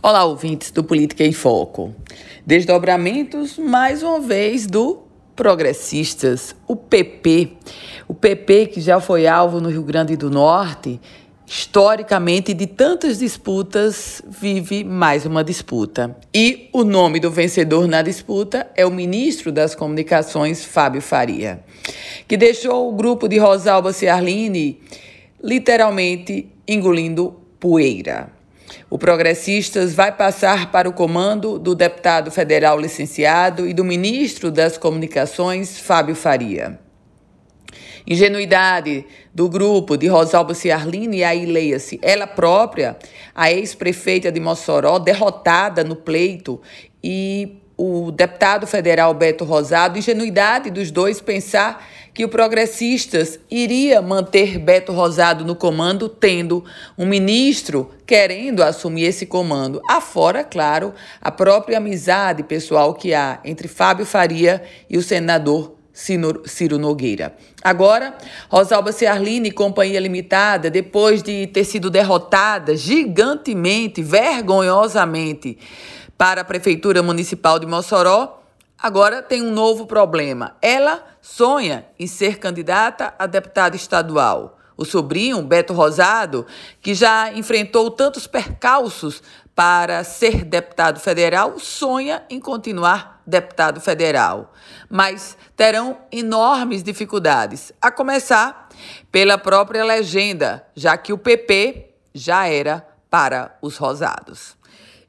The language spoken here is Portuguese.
Olá, ouvintes do Política em Foco. Desdobramentos, mais uma vez, do Progressistas, o PP. O PP, que já foi alvo no Rio Grande do Norte, historicamente, de tantas disputas, vive mais uma disputa. E o nome do vencedor na disputa é o ministro das Comunicações, Fábio Faria, que deixou o grupo de Rosalba Ciarline literalmente engolindo poeira. O Progressistas vai passar para o comando do deputado federal licenciado e do ministro das Comunicações, Fábio Faria. Ingenuidade do grupo de Rosalba Ciarline, e aí leia-se, ela própria, a ex-prefeita de Mossoró, derrotada no pleito, e o deputado federal Beto Rosado, ingenuidade dos dois pensar que o Progressistas iria manter Beto Rosado no comando, tendo um ministro querendo assumir esse comando. Afora, claro, a própria amizade pessoal que há entre Fábio Faria e o senador Ciro Nogueira. Agora, Rosalba Ciarline e Companhia Limitada, depois de ter sido derrotada gigantemente, vergonhosamente, para a Prefeitura Municipal de Mossoró, agora tem um novo problema. Ela sonha em ser candidata a deputada estadual. O sobrinho, Beto Rosado, que já enfrentou tantos percalços para ser deputado federal, sonha em continuar deputado federal. Mas terão enormes dificuldades, a começar pela própria legenda, já que o PP já era para os rosados.